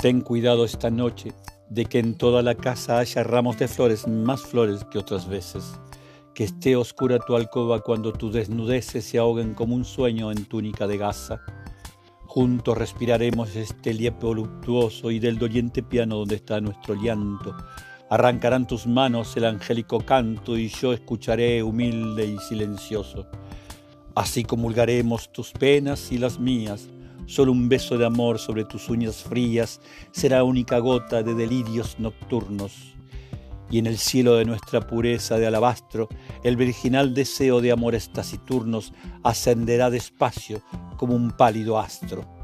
Ten cuidado esta noche de que en toda la casa haya ramos de flores, más flores que otras veces. Que esté oscura tu alcoba cuando tus desnudeces se ahoguen como un sueño en túnica de gasa. Juntos respiraremos este liepe voluptuoso y del doliente piano donde está nuestro llanto. Arrancarán tus manos el angélico canto y yo escucharé humilde y silencioso. Así comulgaremos tus penas y las mías. Solo un beso de amor sobre tus uñas frías será única gota de delirios nocturnos. Y en el cielo de nuestra pureza de alabastro, el virginal deseo de amores taciturnos ascenderá despacio como un pálido astro.